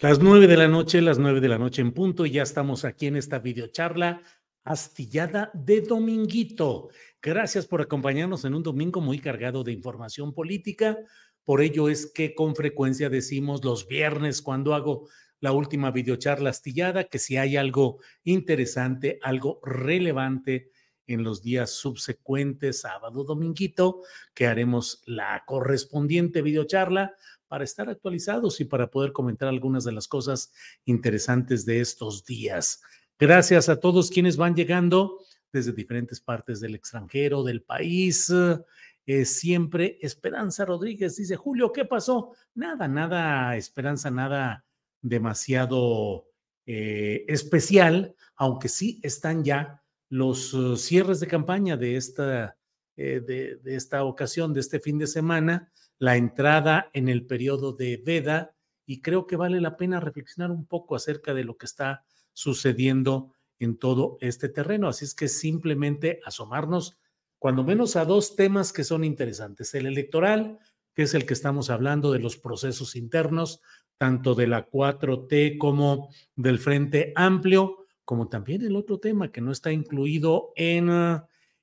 Las nueve de la noche, las nueve de la noche en punto, y ya estamos aquí en esta videocharla astillada de Dominguito. Gracias por acompañarnos en un domingo muy cargado de información política. Por ello es que con frecuencia decimos los viernes cuando hago la última videocharla astillada que si hay algo interesante, algo relevante en los días subsecuentes, sábado, dominguito, que haremos la correspondiente videocharla para estar actualizados y para poder comentar algunas de las cosas interesantes de estos días. Gracias a todos quienes van llegando desde diferentes partes del extranjero, del país. Eh, siempre Esperanza Rodríguez dice, Julio, ¿qué pasó? Nada, nada, Esperanza, nada demasiado eh, especial, aunque sí están ya los uh, cierres de campaña de esta, eh, de esta ocasión, de este fin de semana la entrada en el periodo de veda y creo que vale la pena reflexionar un poco acerca de lo que está sucediendo en todo este terreno. Así es que simplemente asomarnos cuando menos a dos temas que son interesantes. El electoral, que es el que estamos hablando de los procesos internos, tanto de la 4T como del Frente Amplio, como también el otro tema que no está incluido en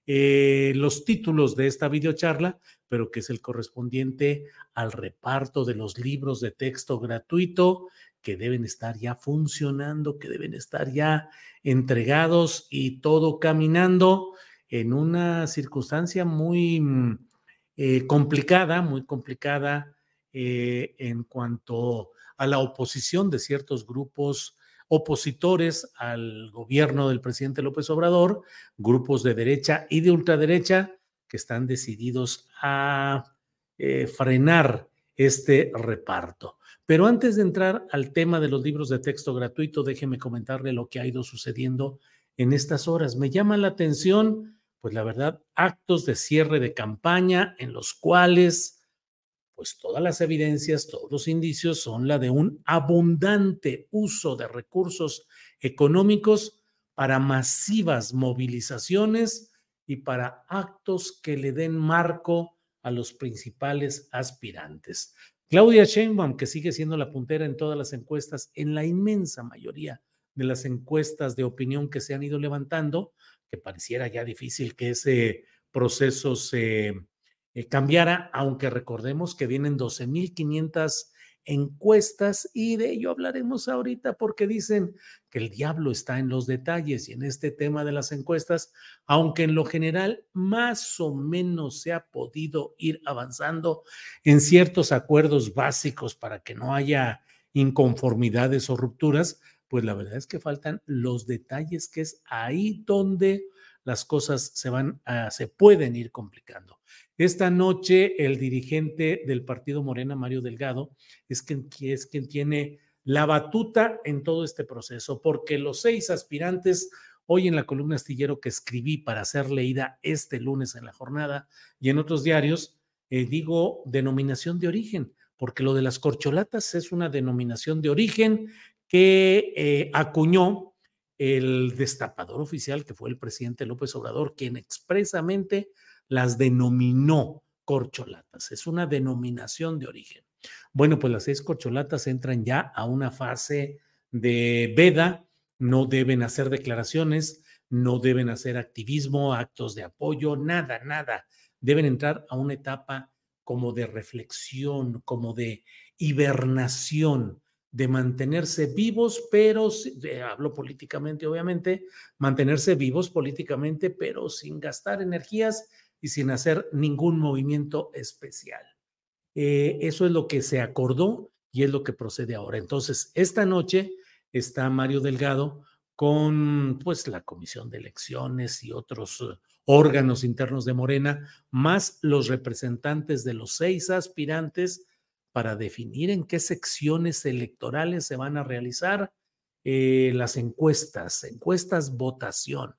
eh, los títulos de esta videocharla, pero que es el correspondiente al reparto de los libros de texto gratuito que deben estar ya funcionando, que deben estar ya entregados y todo caminando en una circunstancia muy mm, eh, complicada, muy complicada eh, en cuanto a la oposición de ciertos grupos opositores al gobierno del presidente López Obrador, grupos de derecha y de ultraderecha que están decididos a eh, frenar este reparto. Pero antes de entrar al tema de los libros de texto gratuito, déjeme comentarle lo que ha ido sucediendo en estas horas. Me llama la atención, pues la verdad, actos de cierre de campaña en los cuales pues todas las evidencias, todos los indicios son la de un abundante uso de recursos económicos para masivas movilizaciones y para actos que le den marco a los principales aspirantes. Claudia Sheinbaum, que sigue siendo la puntera en todas las encuestas, en la inmensa mayoría de las encuestas de opinión que se han ido levantando, que pareciera ya difícil que ese proceso se eh, cambiara, aunque recordemos que vienen 12.500 encuestas y de ello hablaremos ahorita porque dicen que el diablo está en los detalles y en este tema de las encuestas, aunque en lo general más o menos se ha podido ir avanzando en ciertos acuerdos básicos para que no haya inconformidades o rupturas, pues la verdad es que faltan los detalles que es ahí donde las cosas se van a, se pueden ir complicando. Esta noche el dirigente del partido Morena, Mario Delgado, es quien, tiene la batuta en todo este proceso, porque los seis aspirantes, hoy en la columna astillero que escribí para ser leída este lunes en la jornada y en otros diarios, eh, digo denominación de origen, porque lo de las corcholatas es una denominación de origen que eh, acuñó el destapador oficial, que fue el presidente López Obrador, quien expresamente las denominó corcholatas. Es una denominación de origen. Bueno, pues las seis corcholatas entran ya a una fase de veda, no deben hacer declaraciones, no deben hacer activismo, actos de apoyo, nada, nada. Deben entrar a una etapa como de reflexión, como de hibernación, de mantenerse vivos, pero, hablo políticamente obviamente, mantenerse vivos políticamente, pero sin gastar energías y sin hacer ningún movimiento especial. Eh, eso es lo que se acordó y es lo que procede ahora. Entonces, esta noche está Mario Delgado con pues la Comisión de Elecciones y otros eh, órganos internos de Morena, más los representantes de los seis aspirantes para definir en qué secciones electorales se van a realizar eh, las encuestas, encuestas votación,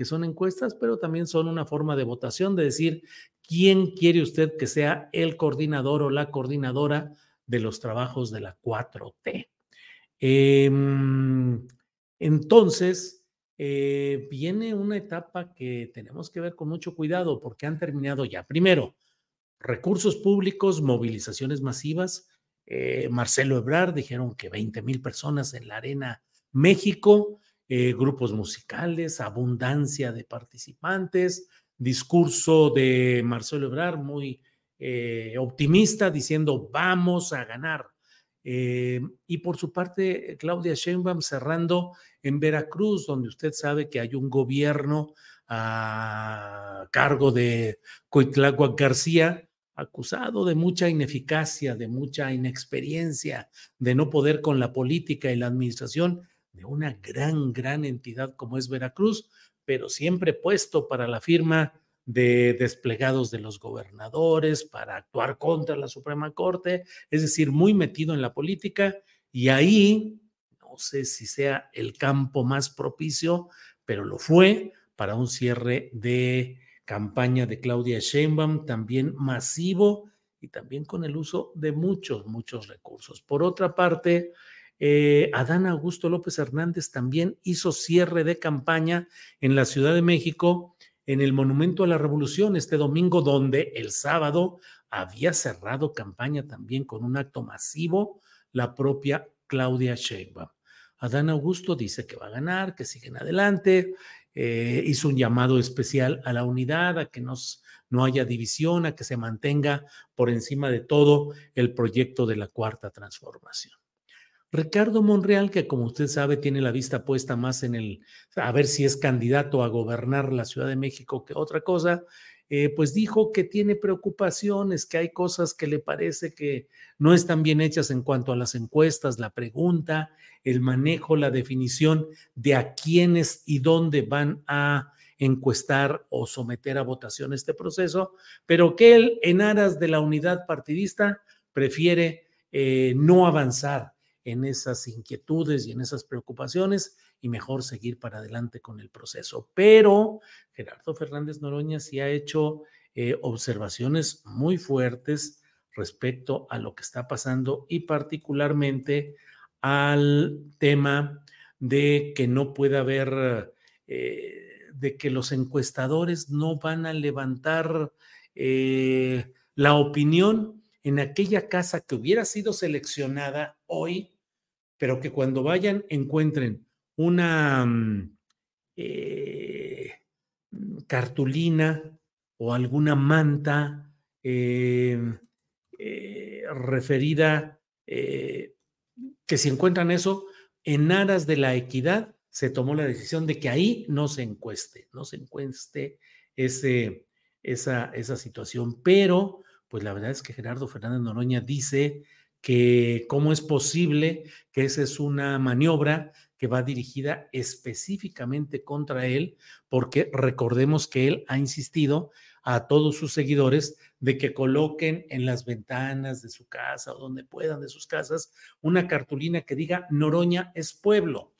que son encuestas, pero también son una forma de votación, de decir quién quiere usted que sea el coordinador o la coordinadora de los trabajos de la 4T. Em, entonces, eh, viene una etapa que tenemos que ver con mucho cuidado porque han terminado ya. Primero, recursos públicos, movilizaciones masivas. Eh, Marcelo Ebrard dijeron que 20 mil personas en la Arena México, eh, grupos musicales, abundancia de participantes, discurso de Marcelo Ebrard muy optimista diciendo vamos a ganar. Eh, y por su parte, Claudia Sheinbaum cerrando en Veracruz, donde usted sabe que hay un gobierno a cargo de Coitlagua García, acusado de mucha ineficacia, de mucha inexperiencia, de no poder con la política y la administración de una gran, gran entidad como es Veracruz, pero siempre puesto para la firma de desplegados de los gobernadores para actuar contra la Suprema Corte, es decir, muy metido en la política y ahí, no sé si sea el campo más propicio, pero lo fue para un cierre de campaña de Claudia Sheinbaum, también masivo y también con el uso de muchos, muchos recursos. Por otra parte, eh, Adán Augusto López Hernández también hizo cierre de campaña en la Ciudad de México en el Monumento a la Revolución este domingo, donde el sábado había cerrado campaña también con un acto masivo la propia Claudia Sheinbaum. Adán Augusto dice que va a ganar, que siguen adelante, eh, hizo un llamado especial a la unidad, a que no haya división, a que se mantenga por encima de todo el proyecto de la cuarta transformación. Ricardo Monreal, que como usted sabe tiene la vista puesta más en el, a ver si es candidato a gobernar la Ciudad de México que otra cosa, eh, pues dijo que tiene preocupaciones, que hay cosas que le parece que no están bien hechas en cuanto a las encuestas, la pregunta, el manejo, la definición de a quiénes y dónde van a encuestar o someter a votación este proceso, pero que él, en aras de la unidad partidista, prefiere eh, no avanzar en esas inquietudes y en esas preocupaciones y mejor seguir para adelante con el proceso. Pero Gerardo Fernández Noroña sí ha hecho eh, observaciones muy fuertes respecto a lo que está pasando y particularmente al tema de que no puede haber, eh, de que los encuestadores no van a levantar eh, la opinión en aquella casa que hubiera sido seleccionada hoy, pero que cuando vayan encuentren una mm, eh, cartulina o alguna manta em, eh, referida, eh, que si encuentran eso, en aras de la equidad, se tomó la decisión de que ahí no se encueste, no se encueste ese, esa, esa situación. Pero pues la verdad es que Gerardo Fernández Noroña dice que cómo es posible que esa es una maniobra que va dirigida específicamente contra él, porque recordemos que él ha insistido a todos sus seguidores de que coloquen en las ventanas de su casa o donde puedan de sus casas una cartulina que diga Noroña es pueblo.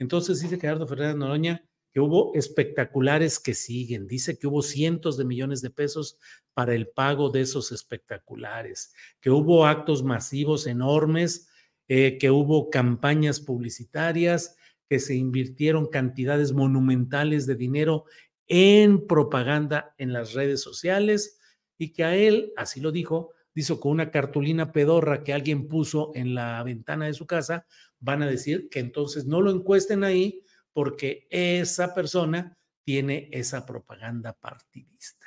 Entonces dice Gerardo Fernández Noroña que hubo espectaculares que siguen. Dice que hubo cientos de millones de pesos para el pago de esos espectaculares, que hubo actos masivos enormes, eh, que hubo campañas publicitarias, que se invirtieron cantidades monumentales de dinero en propaganda en las redes sociales y que a él, así lo dijo, dijo con una cartulina pedorra que alguien puso en la ventana de su casa, van a decir que entonces no lo encuesten ahí porque esa persona tiene esa propaganda partidista.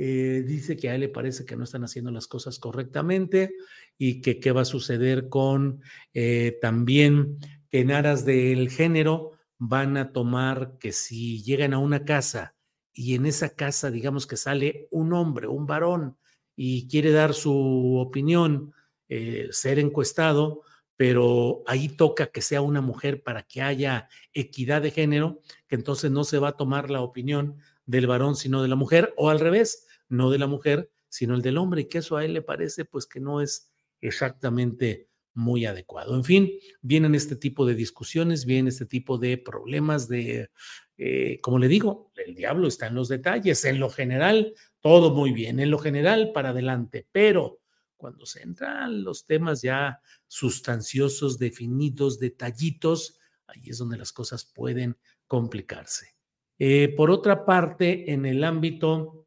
Eh, dice que a él le parece que no están haciendo las cosas correctamente y que qué va a suceder con eh, también que en aras del género van a tomar que si llegan a una casa y en esa casa digamos que sale un hombre, un varón y quiere dar su opinión, eh, ser encuestado, pero ahí toca que sea una mujer para que haya equidad de género, que entonces no se va a tomar la opinión del varón sino de la mujer, o al revés, no de la mujer, sino el del hombre, y que eso a él le parece pues que no es exactamente muy adecuado. En fin, vienen este tipo de discusiones, vienen este tipo de problemas de, eh, como le digo, el diablo está en los detalles, en lo general, todo muy bien, en lo general para adelante, pero cuando se entran los temas ya sustanciosos, definidos, detallitos, ahí es donde las cosas pueden complicarse. Eh, por otra parte, en el ámbito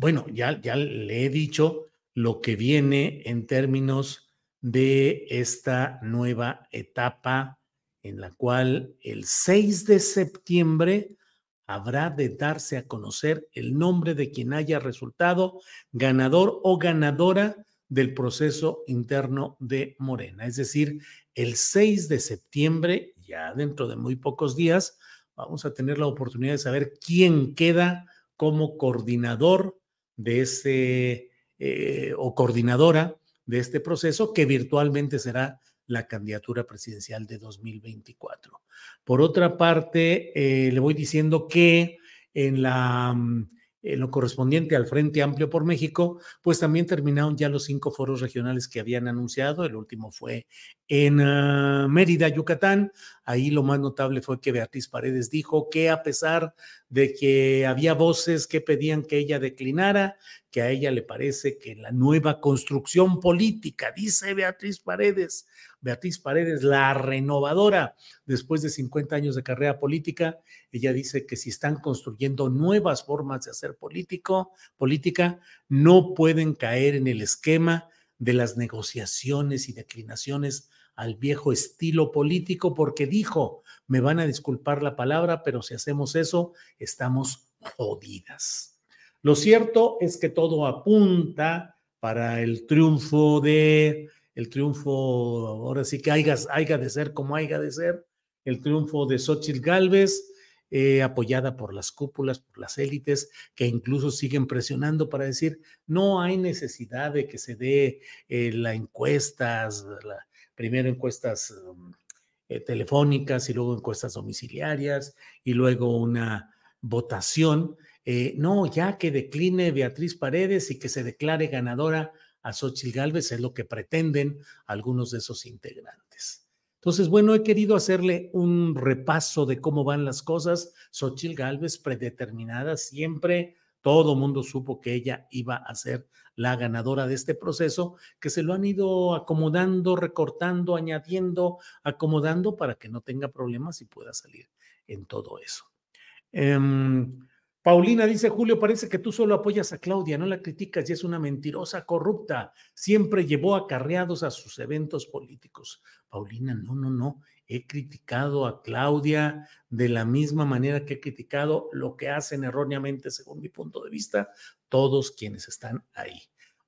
bueno, ya, ya le he dicho lo que viene en términos de esta nueva etapa en la cual el 6 de septiembre habrá de darse a conocer el nombre de quien haya resultado ganador o ganadora del proceso interno de Morena. Es decir, el 6 de septiembre, ya dentro de muy pocos días, vamos a tener la oportunidad de saber quién queda como coordinador de ese eh, o coordinadora de este proceso, que virtualmente será la candidatura presidencial de 2024. Por otra parte, eh, le voy diciendo que mm, en lo correspondiente al Frente Amplio por México, pues también terminaron ya los cinco foros regionales que habían anunciado. El último fue en ah, Mérida, Yucatán. Ahí lo más notable fue que Beatriz Paredes dijo que a pesar de que había voces que pedían que ella declinara, que a ella le parece que la nueva construcción política, dice Beatriz Paredes, Beatriz Paredes, la renovadora, después de 50 años de carrera política, ella dice que si están construyendo nuevas formas de hacer político, política, no pueden caer en el esquema de las negociaciones y declinaciones al viejo estilo político, porque dijo, me van a disculpar la palabra, pero si hacemos eso, estamos jodidas. Lo cierto es que todo apunta para el triunfo de el triunfo, ahora sí que haya, haya de ser como haya de ser, el triunfo de Xochitl Galvez, eh, apoyada por las cúpulas, por las élites, que incluso siguen presionando para decir, no hay necesidad de que se dé eh, la encuestas, la, primero encuestas um, eh, telefónicas y luego encuestas domiciliarias y luego una votación. no, ya que decline Beatriz Paredes y que se declare ganadora a Xochitl Galvez, es lo que pretenden algunos de esos integrantes. Entonces, bueno, he querido hacerle un repaso de cómo van las cosas. Xochitl Galvez, predeterminada siempre, todo mundo supo que ella iba a ser la ganadora de este proceso, que se lo han ido acomodando, recortando, añadiendo, acomodando para que no tenga problemas y pueda salir en todo eso. Em, Paulina dice, Julio, parece que tú solo apoyas a Claudia, no la criticas y es una mentirosa corrupta. Siempre llevó acarreados a sus eventos políticos. Paulina, no, no, no. He criticado a Claudia de la misma manera que he criticado lo que hacen erróneamente, según mi punto de vista, todos quienes están ahí.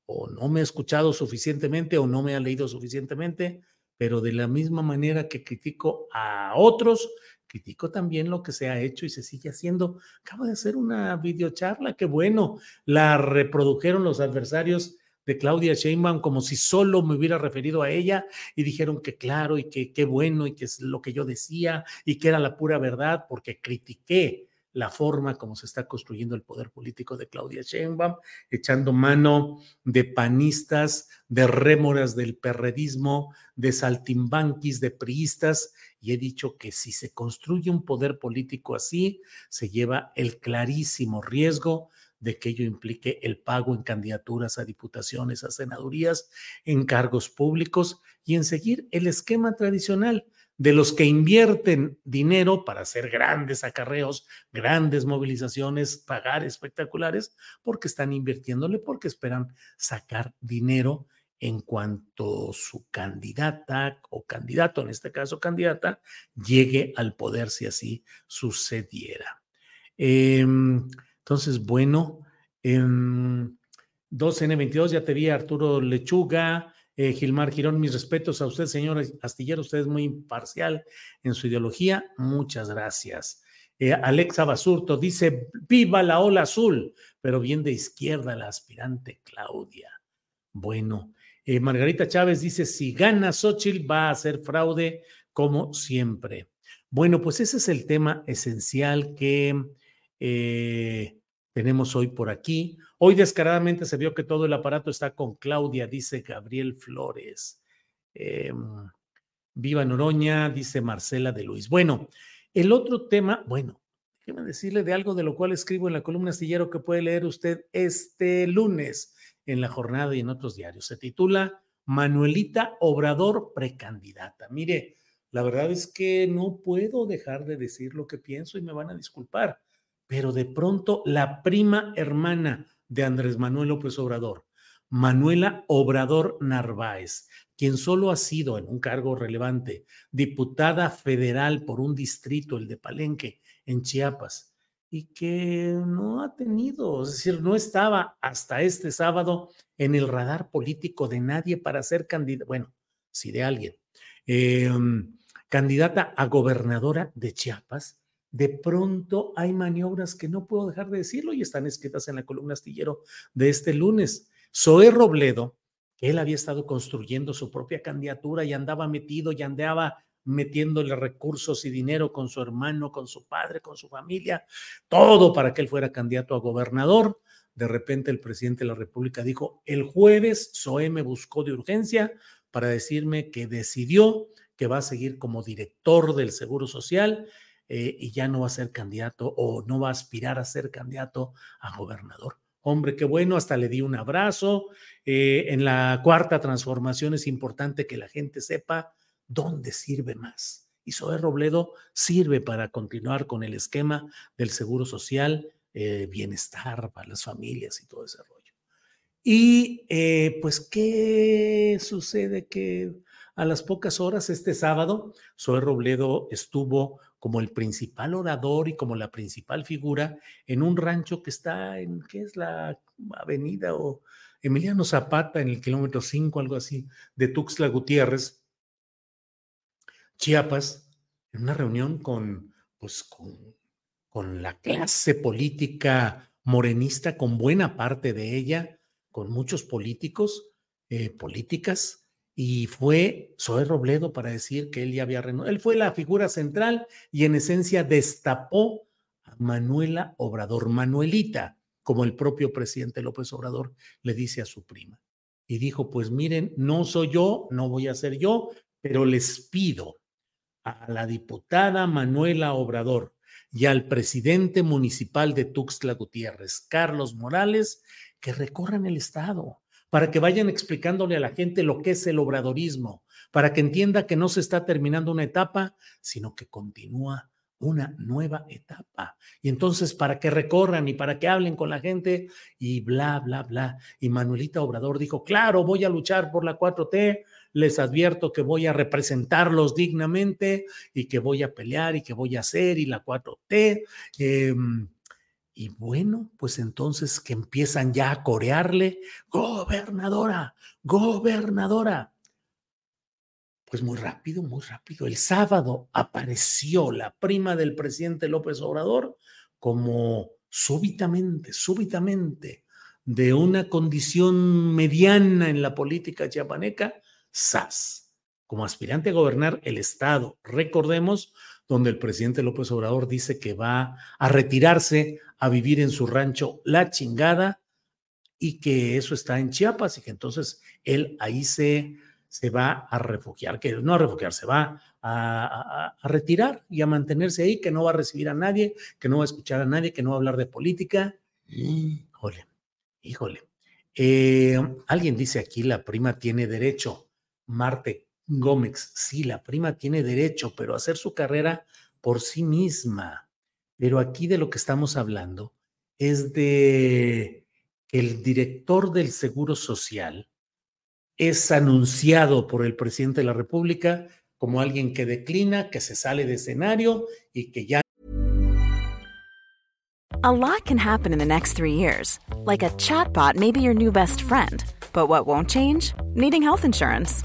O no me ha escuchado suficientemente o no me ha leído suficientemente, pero de la misma manera que critico a otros, critico también lo que se ha hecho y se sigue haciendo. Acabo de hacer una videocharla, qué bueno, la reprodujeron los adversarios de Claudia Sheinbaum como si solo me hubiera referido a ella y dijeron que claro y que qué bueno y que es lo que yo decía y que era la pura verdad porque critiqué la forma como se está construyendo el poder político de Claudia Sheinbaum, echando mano de panistas, de rémoras del perredismo, de saltimbanquis, de priistas, y he dicho que si se construye un poder político así, se lleva el clarísimo riesgo de que ello implique el pago en candidaturas a diputaciones, a senadurías, en cargos públicos y en seguir el esquema tradicional de los que invierten dinero para hacer grandes acarreos, grandes movilizaciones, pagar espectaculares, porque están invirtiéndole, porque esperan sacar dinero en cuanto su candidata o candidato, en este caso candidata, llegue al poder si así sucediera. Em, entonces, bueno, 2N22, em, ya te vi Arturo Lechuga, eh, Gilmar Girón, mis respetos a usted, señor Astillero, usted es muy imparcial en su ideología. Muchas gracias. Eh, Alexa Basurto dice, viva la ola azul, pero bien de izquierda la aspirante Claudia. Bueno, eh, Margarita Chávez dice, si gana Xochitl va a ser fraude como siempre. Bueno, pues ese es el tema esencial que tenemos hoy por aquí. Hoy descaradamente se vio que todo el aparato está con Claudia, dice Gabriel Flores. Em, viva Noroña, dice Marcela de Luis. Bueno, el otro tema, bueno, déjeme decirle de algo de lo cual escribo en la columna astillero que puede leer usted este lunes en la jornada y en otros diarios. Se titula Manuelita Obrador precandidata. Mire, la verdad es que no puedo dejar de decir lo que pienso y me van a disculpar, pero de pronto la prima hermana de Andrés Manuel López Obrador, Manuela Obrador Narváez, quien solo ha sido en un cargo relevante diputada federal por un distrito, el de Palenque, en Chiapas, y que no ha tenido, es decir, no estaba hasta este sábado en el radar político de nadie para ser candidata, bueno, sí de alguien, em, candidata a gobernadora de Chiapas, de pronto hay maniobras que no puedo dejar de decirlo y están escritas en la columna astillero de este lunes. Zoé Robledo, que él había estado construyendo su propia candidatura y andaba metido y andaba metiéndole recursos y dinero con su hermano, con su padre, con su familia, todo para que él fuera candidato a gobernador. De repente el presidente de la República dijo, el jueves Zoé me buscó de urgencia para decirme que decidió que va a seguir como director del Seguro Social eh, y ya no va a ser candidato o no va a aspirar a ser candidato a gobernador. Hombre, qué bueno, hasta le di un abrazo. Eh, en la cuarta transformación es importante que la gente sepa dónde sirve más. Y Zoé Robledo sirve para continuar con el esquema del seguro social, eh, bienestar para las familias y todo ese rollo. Y pues, ¿qué sucede? Que a las pocas horas, este sábado, Zoé Robledo estuvo como el principal orador y como la principal figura en un rancho que está en, ¿qué es la avenida o Emiliano Zapata en el kilómetro 5, algo así, de Tuxtla Gutiérrez, Chiapas, en una reunión con, pues, con, con la clase política morenista, con buena parte de ella, con muchos políticos, eh, políticas, y fue Zoé Robledo para decir que él ya había renunciado. Él fue la figura central y en esencia destapó a Manuela Obrador, Manuelita, como el propio presidente López Obrador le dice a su prima. Y dijo, pues miren, no soy yo, no voy a ser yo, pero les pido a la diputada Manuela Obrador y al presidente municipal de Tuxtla Gutiérrez, Carlos Morales, que recorran el estado, para que vayan explicándole a la gente lo que es el obradorismo, para que entienda que no se está terminando una etapa, sino que continúa una nueva etapa. Y entonces, para que recorran y para que hablen con la gente y bla, bla, bla. Y Manuelita Obrador dijo, claro, voy a luchar por la 4T, les advierto que voy a representarlos dignamente y que voy a pelear y que voy a hacer y la 4T. Y bueno, pues entonces que empiezan ya a corearle, gobernadora, gobernadora. Pues muy rápido, muy rápido. El sábado apareció la prima del presidente López Obrador como súbitamente, súbitamente, de una condición mediana en la política chiapaneca, SAS, como aspirante a gobernar el Estado. Recordemos, donde el presidente López Obrador dice que va a retirarse a vivir en su rancho La Chingada y que eso está en Chiapas y que entonces él ahí se, se va a refugiar, que no a refugiar, se va a, retirar y a mantenerse ahí, que no va a recibir a nadie, que no va a escuchar a nadie, que no va a hablar de política. Híjole, híjole. Eh, alguien dice aquí, la prima tiene derecho. Marte, Gómez, sí, la prima tiene derecho, pero hacer su carrera por sí misma. Pero aquí de lo que estamos hablando es de que el director del Seguro Social es anunciado por el presidente de la República como alguien que declina, que se sale de escenario y que ya. A lot can happen in the next three years. Like a chatbot may be your new best friend. But what won't change? Needing health insurance.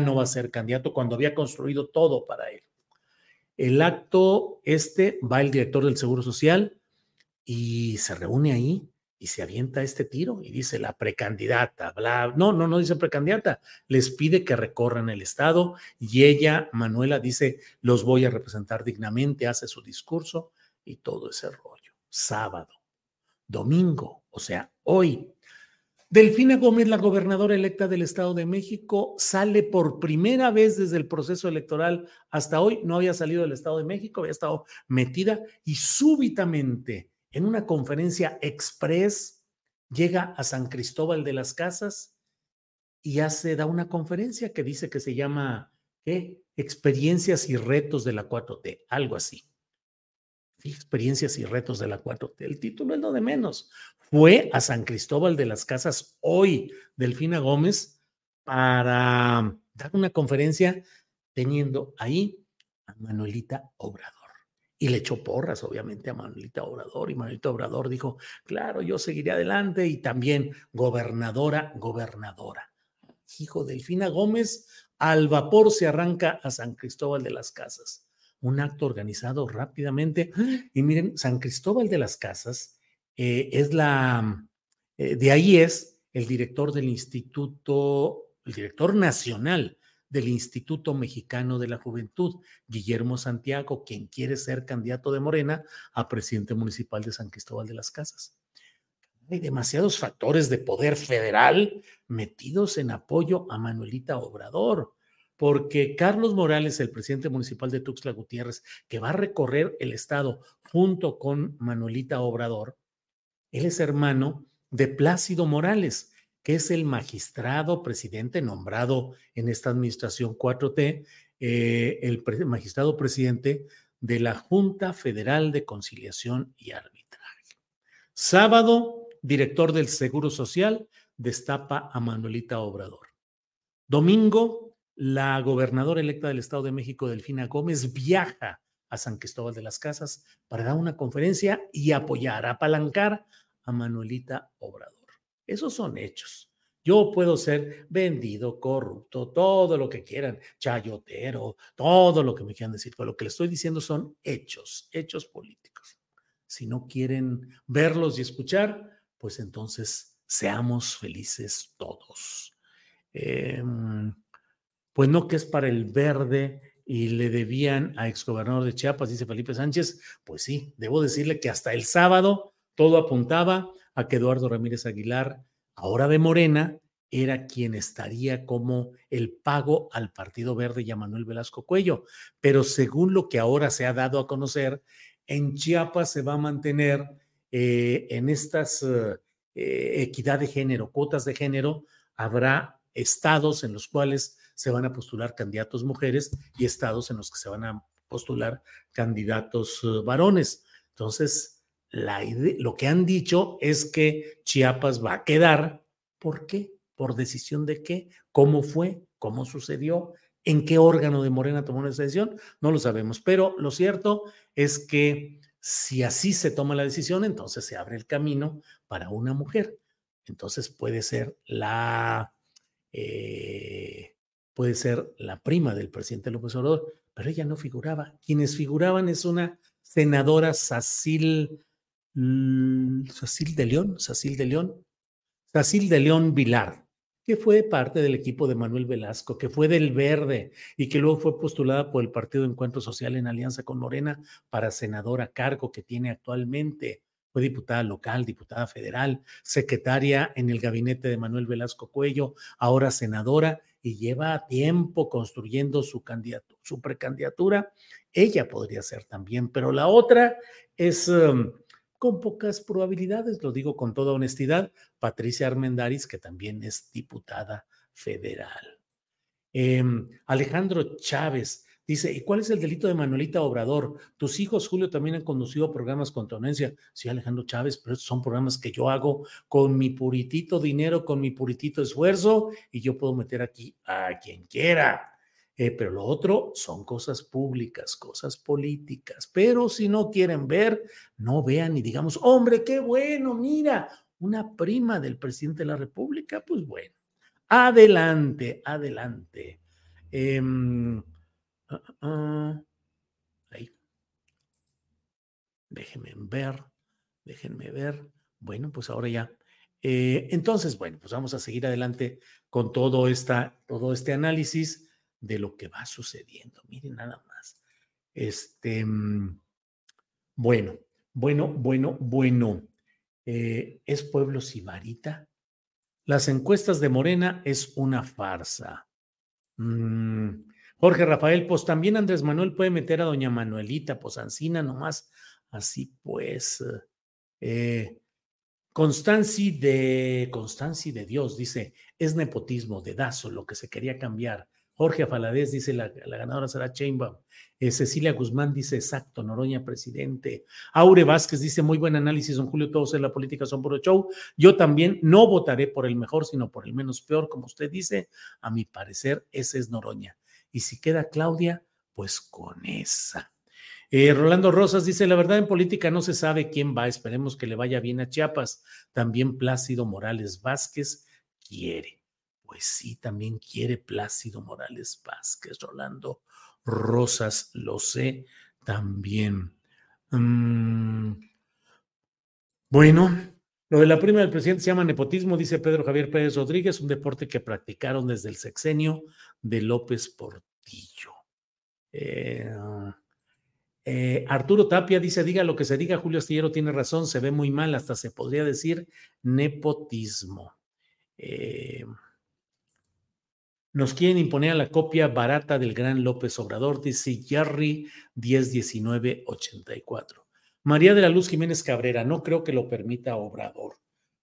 No va a ser candidato cuando había construido todo para él. El acto este va el director del Seguro Social y se reúne ahí y se avienta este tiro y dice la precandidata, bla, no, no, no dice precandidata, les pide que recorran el estado y ella, Manuela, dice, los voy a representar dignamente, hace su discurso y todo ese rollo. Sábado, domingo, o sea, hoy, Delfina Gómez, la gobernadora electa del Estado de México, sale por primera vez desde el proceso electoral hasta hoy. No había salido del Estado de México, había estado metida y súbitamente en una conferencia express llega a San Cristóbal de las Casas y hace, da una conferencia que dice que se llama. Experiencias y retos de la 4T, algo así experiencias y retos de la 4T. El título es lo de menos. Fue a San Cristóbal de las Casas hoy, Delfina Gómez, para dar una conferencia teniendo ahí a Manuelita Obrador. Y le echó porras, obviamente, a Manuelita Obrador. Y Manuelita Obrador dijo, claro, yo seguiré adelante. Y también, gobernadora, gobernadora. Hijo Delfina Gómez, al vapor se arranca a San Cristóbal de las Casas un acto organizado rápidamente. Y miren, San Cristóbal de las Casas eh, es la, eh, de ahí es el director del Instituto, el director nacional del Instituto Mexicano de la Juventud, Guillermo Santiago, quien quiere ser candidato de Morena a presidente municipal de San Cristóbal de las Casas. Hay demasiados factores de poder federal metidos en apoyo a Manuelita Obrador porque Carlos Morales, el presidente municipal de Tuxtla Gutiérrez, que va a recorrer el estado junto con Manuelita Obrador, él es hermano de Plácido Morales, que es el magistrado presidente nombrado en esta administración 4T, eh, el magistrado presidente de la Junta Federal de Conciliación y Arbitraje. Sábado, director del Seguro Social destapa a Manuelita Obrador. Domingo, la gobernadora electa del Estado de México, Delfina Gómez, viaja a San Cristóbal de las Casas para dar una conferencia y apoyar, apalancar a Manuelita Obrador. Esos son hechos. Yo puedo ser vendido, corrupto, todo lo que quieran, chayotero, todo lo que me quieran decir, pero lo que les estoy diciendo son hechos, hechos políticos. Si no quieren verlos y escuchar, pues entonces seamos felices todos. Eh, pues no que es para el verde y le debían a exgobernador de Chiapas, dice Felipe Sánchez, pues sí, debo decirle que hasta el sábado todo apuntaba a que Eduardo Ramírez Aguilar, ahora de Morena, era quien estaría como el pago al Partido Verde y a Manuel Velasco Cuello. Pero según lo que ahora se ha dado a conocer, en Chiapas se va a mantener eh, en estas eh, equidad de género, cuotas de género, habrá estados en los cuales se van a postular candidatos mujeres y estados en los que se van a postular candidatos eh, varones. Entonces, lo que han dicho es que Chiapas va a quedar. ¿Por qué? ¿Por decisión de qué? ¿Cómo fue? ¿Cómo sucedió? ¿En qué órgano de Morena tomó esa decisión? No lo sabemos, pero lo cierto es que si así se toma la decisión, entonces se abre el camino para una mujer. Entonces puede ser la, eh, puede ser la prima del presidente López Obrador, pero ella no figuraba. Quienes figuraban es una senadora Sacil, mm, Sacil de León, Sacil de León, Sacil de León Vilar, que fue parte del equipo de Manuel Velasco, que fue del Verde y que luego fue postulada por el Partido Encuentro Social en alianza con Morena para senadora cargo que tiene actualmente. Fue diputada local, diputada federal, secretaria en el gabinete de Manuel Velasco Cuello, ahora senadora y lleva tiempo construyendo su, precandidatura. Ella podría ser también, pero la otra es em, con pocas probabilidades, lo digo con toda honestidad, Patricia Armendaris, que también es diputada federal. Em, Alejandro Chávez dice, ¿y cuál es el delito de Manuelita Obrador? Tus hijos, Julio, también han conducido programas con tonencia. Sí, Alejandro Chávez, pero estos son programas que yo hago con mi puritito dinero, con mi puritito esfuerzo, y yo puedo meter aquí a quien quiera. Eh, pero lo otro son cosas públicas, cosas políticas. Pero si no quieren ver, no vean y digamos, hombre, qué bueno, mira, una prima del presidente de la República, pues bueno, adelante, adelante. Em, ah, ah, ah, ahí. Déjenme ver, déjenme ver. Bueno, pues ahora ya. Eh, entonces, bueno, pues vamos a seguir adelante con todo, esta, todo este análisis de lo que va sucediendo. Miren nada más. Este, mm, bueno, bueno, bueno, bueno. Eh, ¿Es pueblo sibarita? Las encuestas de Morena es una farsa. Mm, Jorge Rafael, pues también Andrés Manuel puede meter a doña Manuelita, pues Ancina nomás. Así pues. Eh, Constanci de Constanci de Dios dice, es nepotismo, dedazo, lo que se quería cambiar. Jorge Afaladez dice la, ganadora será Chainbaum. Eh, Cecilia Guzmán dice exacto, Noroña presidente. Aure Vázquez dice muy buen análisis, don Julio, todos en la política son puro show. Yo también no votaré por el mejor, sino por el menos peor, como usted dice. A mi parecer, ese es Noroña. Y si queda Claudia, pues con esa. Eh, Rolando Rosas dice, la verdad en política no se sabe quién va, esperemos que le vaya bien a Chiapas. También Plácido Morales Vázquez quiere pues sí, también quiere Plácido Morales Vázquez, Rolando Rosas, lo sé también. Mm, bueno, lo de la prima del presidente se llama nepotismo, dice Pedro Javier Pérez Rodríguez, un deporte que practicaron desde el sexenio de López Portillo. Eh, eh, Arturo Tapia dice, diga lo que se diga, Julio Astillero tiene razón, se ve muy mal, hasta se podría decir nepotismo. Eh, nos quieren imponer a la copia barata del gran López Obrador, dice Jerry 101984. María de la Luz Jiménez Cabrera, no creo que lo permita Obrador.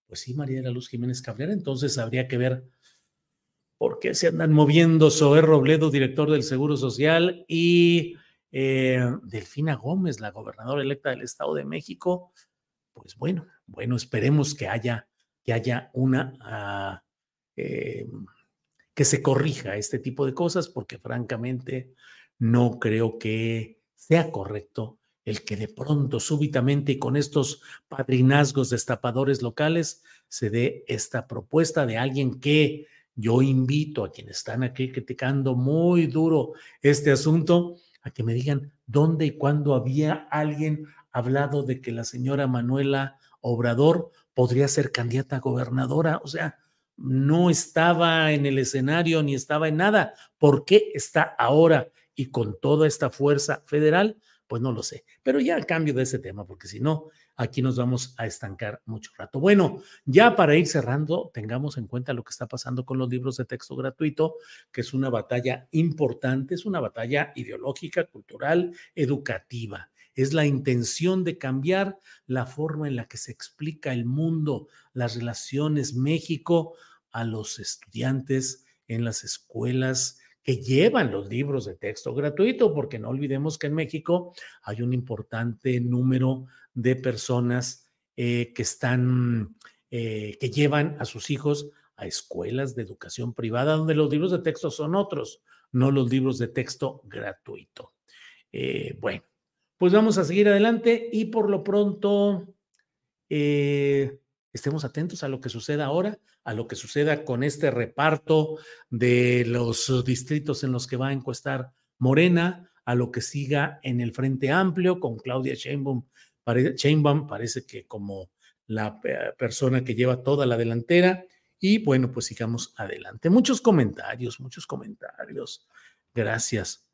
Pues sí, María de la Luz Jiménez Cabrera, entonces habría que ver por qué se andan moviendo Zoé Robledo, director del Seguro Social, y eh, Delfina Gómez, la gobernadora electa del Estado de México. Pues bueno, bueno, esperemos que haya, que haya una... Ah, eh, que se corrija este tipo de cosas, porque francamente no creo que sea correcto el que de pronto, súbitamente y con estos padrinazgos destapadores locales, se dé esta propuesta de alguien que yo invito a quienes están aquí criticando muy duro este asunto, a que me digan dónde y cuándo había alguien hablado de que la señora Manuela Obrador podría ser candidata a gobernadora. O sea, no estaba en el escenario ni estaba en nada. ¿Por qué está ahora y con toda esta fuerza federal? Pues no lo sé. Pero ya cambio de ese tema, porque si no, aquí nos vamos a estancar mucho rato. Bueno, ya para ir cerrando, tengamos en cuenta lo que está pasando con los libros de texto gratuito, que es una batalla importante, es una batalla ideológica, cultural, educativa es la intención de cambiar la forma en la que se explica el mundo, las relaciones México a los estudiantes en las escuelas que llevan los libros de texto gratuito, porque no olvidemos que en México hay un importante número de personas eh, que están, eh, que llevan a sus hijos a escuelas de educación privada, donde los libros de texto son otros, no los libros de texto gratuito. Eh, bueno, pues vamos a seguir adelante y por lo pronto estemos atentos a lo que suceda ahora, a lo que suceda con este reparto de los distritos en los que va a encuestar Morena, a lo que siga en el Frente Amplio con Claudia Sheinbaum. Sheinbaum parece que como la persona que lleva toda la delantera y bueno, pues sigamos adelante. Muchos comentarios, muchos comentarios. Gracias.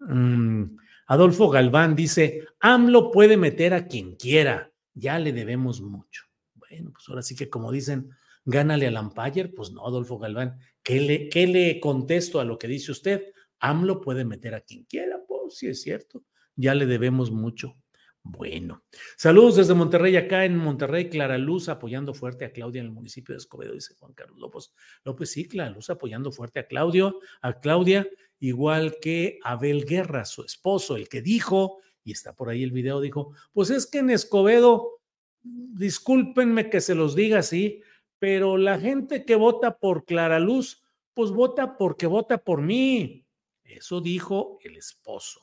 Mm, Adolfo Galván dice, AMLO puede meter a quien quiera, ya le debemos mucho. Bueno, pues ahora sí que como dicen, gánale al umpire, pues no, Adolfo Galván, ¿qué le, qué le contesto a lo que dice usted? AMLO puede meter a quien quiera, pues sí es cierto, ya le debemos mucho. Bueno, saludos desde Monterrey, acá en Monterrey, Clara Luz apoyando fuerte a Claudia en el municipio de Escobedo, dice Juan Carlos López. López, sí, Clara Luz apoyando fuerte a Claudio, a Claudia, igual que Abel Guerra, su esposo, el que dijo, y está por ahí el video, dijo, pues es que en Escobedo, discúlpenme que se los diga así, pero la gente que vota por Clara Luz, pues vota porque vota por mí. Eso dijo el esposo.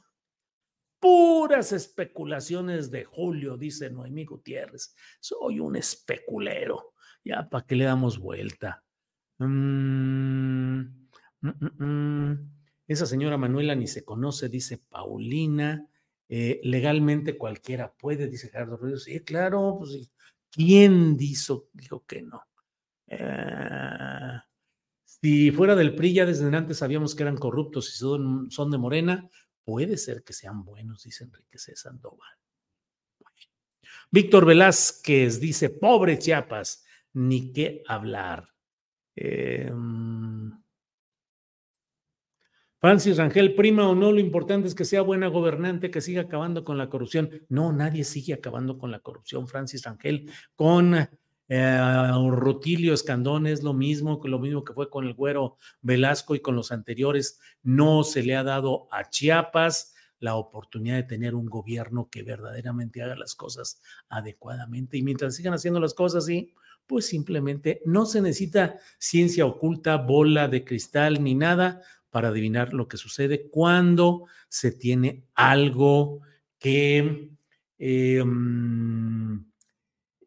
Puras especulaciones de Julio, dice Noemí Gutiérrez. Soy un especulero. Ya, ¿para qué le damos vuelta? Mm, mm, mm, esa señora Manuela ni se conoce, dice Paulina. Eh, legalmente cualquiera puede, dice Gerardo Ruiz. Sí, claro, pues ¿quién dijo, que no? Eh, si fuera del PRI, ya desde antes sabíamos que eran corruptos y son, de Morena, Puede ser que sean buenos, dice Enrique C. Sandoval. Víctor Velázquez dice, pobre Chiapas, ni qué hablar. Em, Francis Rangel, prima o no, lo importante es que sea buena gobernante, que siga acabando con la corrupción. No, nadie sigue acabando con la corrupción, Francis Rangel. Con eh, Rutilio Escandón es lo mismo, lo mismo que fue con el güero Velasco y con los anteriores. No se le ha dado a Chiapas la oportunidad de tener un gobierno que verdaderamente haga las cosas adecuadamente. Y mientras sigan haciendo las cosas así, pues simplemente no se necesita ciencia oculta, bola de cristal ni nada para adivinar lo que sucede cuando se tiene algo que... Mm,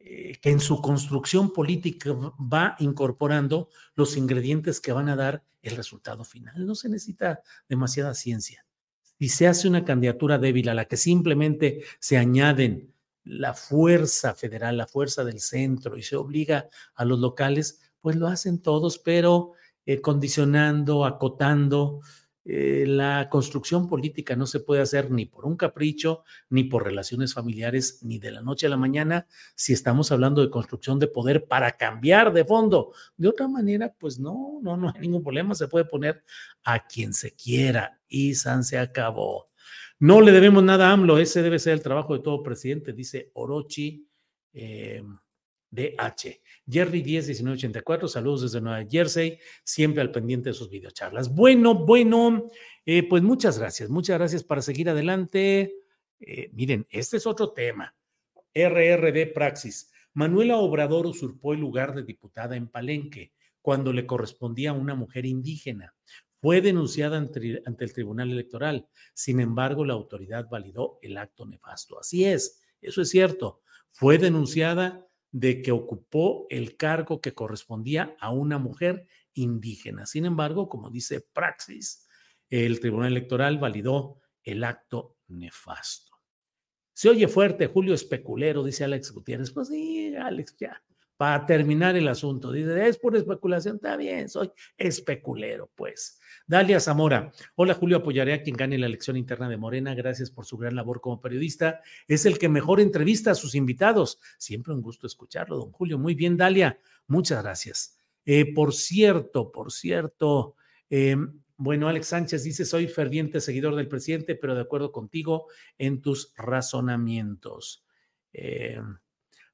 eh, que en su construcción política va incorporando los ingredientes que van a dar el resultado final. No se necesita demasiada ciencia. Si se hace una candidatura débil a la que simplemente se añaden la fuerza federal, la fuerza del centro y se obliga a los locales, pues lo hacen todos, pero eh, condicionando, acotando, eh, la construcción política no se puede hacer ni por un capricho, ni por relaciones familiares, ni de la noche a la mañana, si estamos hablando de construcción de poder para cambiar de fondo. De otra manera, pues no, no, no hay ningún problema, se puede poner a quien se quiera y San se acabó. No le debemos nada a AMLO, ese debe ser el trabajo de todo presidente, dice Orochi. Eh, DH. Jerry 10 1984, saludos desde Nueva Jersey, siempre al pendiente de sus videocharlas. Bueno, bueno, eh, pues muchas gracias, muchas gracias para seguir adelante. Eh, miren, este es otro tema. RRD Praxis. Manuela Obrador usurpó el lugar de diputada en Palenque cuando le correspondía a una mujer indígena. Fue denunciada ante el Tribunal Electoral. Sin embargo, la autoridad validó el acto nefasto. Así es, eso es cierto. Fue denunciada de que ocupó el cargo que correspondía a una mujer indígena. Sin embargo, como dice Praxis, el Tribunal Electoral validó el acto nefasto. Se oye fuerte, Julio Especulero, dice Alex Gutiérrez. Pues sí, Alex, ya. Para terminar el asunto, dice, es por especulación, está bien, soy especulero, pues. Dalia Zamora. Hola Julio, apoyaré a quien gane la elección interna de Morena. Gracias por su gran labor como periodista. Es el que mejor entrevista a sus invitados. Siempre un gusto escucharlo, don Julio. Muy bien, Dalia. Muchas gracias. Eh, por cierto, por cierto, em, bueno, Alex Sánchez dice, soy ferviente seguidor del presidente, pero de acuerdo contigo en tus razonamientos. Em,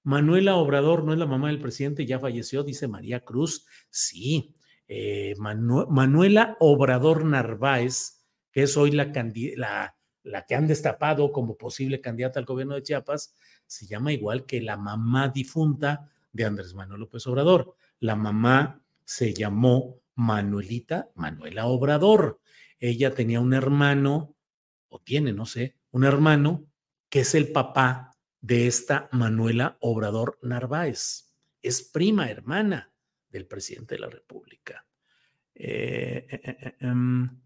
Manuela Obrador no es la mamá del presidente, ya falleció, dice María Cruz. Sí, eh, Manuela Obrador Narváez, que es hoy la, la, la que han destapado como posible candidata al gobierno de Chiapas, se llama igual que la mamá difunta de Andrés Manuel López Obrador. La mamá se llamó Manuelita Manuela Obrador. Ella tenía un hermano, o tiene, no sé, un hermano que es el papá de esta Manuela Obrador Narváez. Es prima hermana del presidente de la República. Eh, eh, eh, em,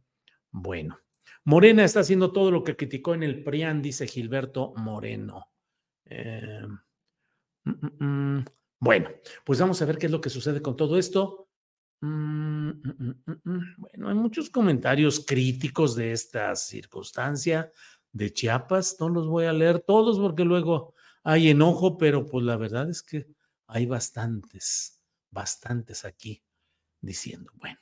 bueno, Morena está haciendo todo lo que criticó en el PRIAN, dice Gilberto Moreno. Mm, mm, mm. bueno, pues vamos a ver qué es lo que sucede con todo esto. Bueno, hay muchos comentarios críticos de esta circunstancia de Chiapas. No los voy a leer todos porque luego hay enojo, pero pues la verdad es que hay bastantes, bastantes aquí diciendo. Bueno,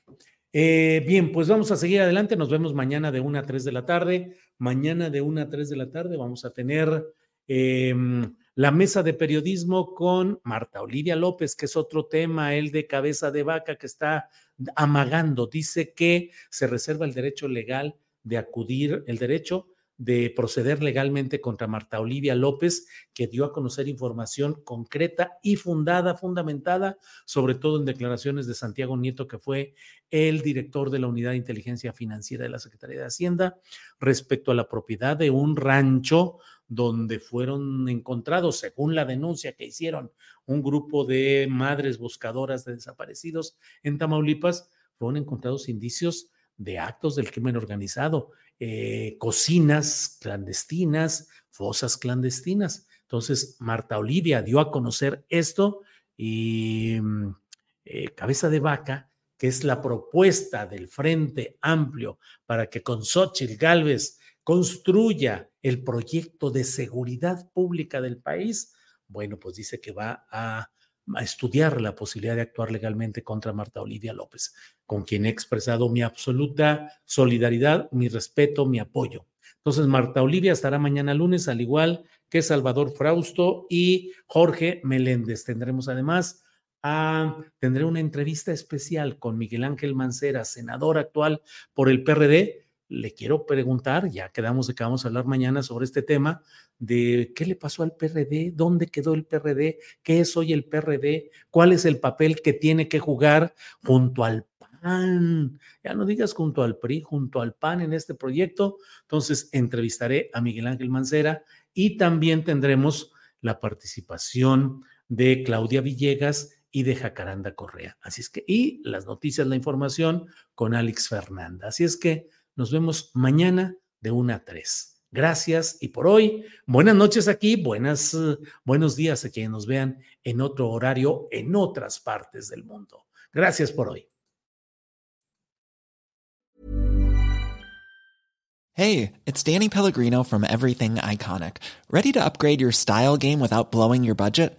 eh, bien, pues vamos a seguir adelante. Nos vemos mañana de 1 a 3 de la tarde. Mañana de 1 a 3 de la tarde vamos a tener em, la mesa de periodismo con Marta Olivia López, que es otro tema, el de cabeza de vaca que está amagando. Dice que se reserva el derecho legal de acudir, el derecho de proceder legalmente contra Marta Olivia López, que dio a conocer información concreta y fundada, fundamentada, sobre todo en declaraciones de Santiago Nieto, que fue el director de la Unidad de Inteligencia Financiera de la Secretaría de Hacienda, respecto a la propiedad de un rancho donde fueron encontrados, según la denuncia que hicieron un grupo de madres buscadoras de desaparecidos en Tamaulipas, fueron encontrados indicios de actos del crimen organizado eh, cocinas clandestinas, fosas clandestinas. Entonces, Marta Olivia dio a conocer esto y mm, eh, Cabeza de Vaca, que es la propuesta del Frente Amplio para que con Xochitl Galvez construya el proyecto de seguridad pública del país, bueno, pues dice que va a a estudiar la posibilidad de actuar legalmente contra Marta Olivia López, con quien he expresado mi absoluta solidaridad, mi respeto, mi apoyo. Entonces, Marta Olivia estará mañana lunes, al igual que Salvador Frausto y Jorge Meléndez. Tendremos además a, una entrevista especial con Miguel Ángel Mancera, senador actual por el PRD, le quiero preguntar, ya quedamos de que vamos a hablar mañana sobre este tema, de qué le pasó al PRD, dónde quedó el PRD, qué es hoy el PRD, cuál es el papel que tiene que jugar junto al PAN. Ya no digas junto al PRI, junto al PAN en este proyecto. Entonces, entrevistaré a Miguel Ángel Mancera y también tendremos la participación de Claudia Villegas y de Jacaranda Correa. Así es que, y las noticias, la información con Alex Fernanda. Así es que nos vemos mañana de 1 a 3. Gracias y por hoy, buenas noches aquí, buenas, buenos días a quienes nos vean en otro horario en otras partes del mundo. Gracias por hoy. Hey, it's Danny Pellegrino from Everything Iconic. Ready to upgrade your style game without blowing your budget?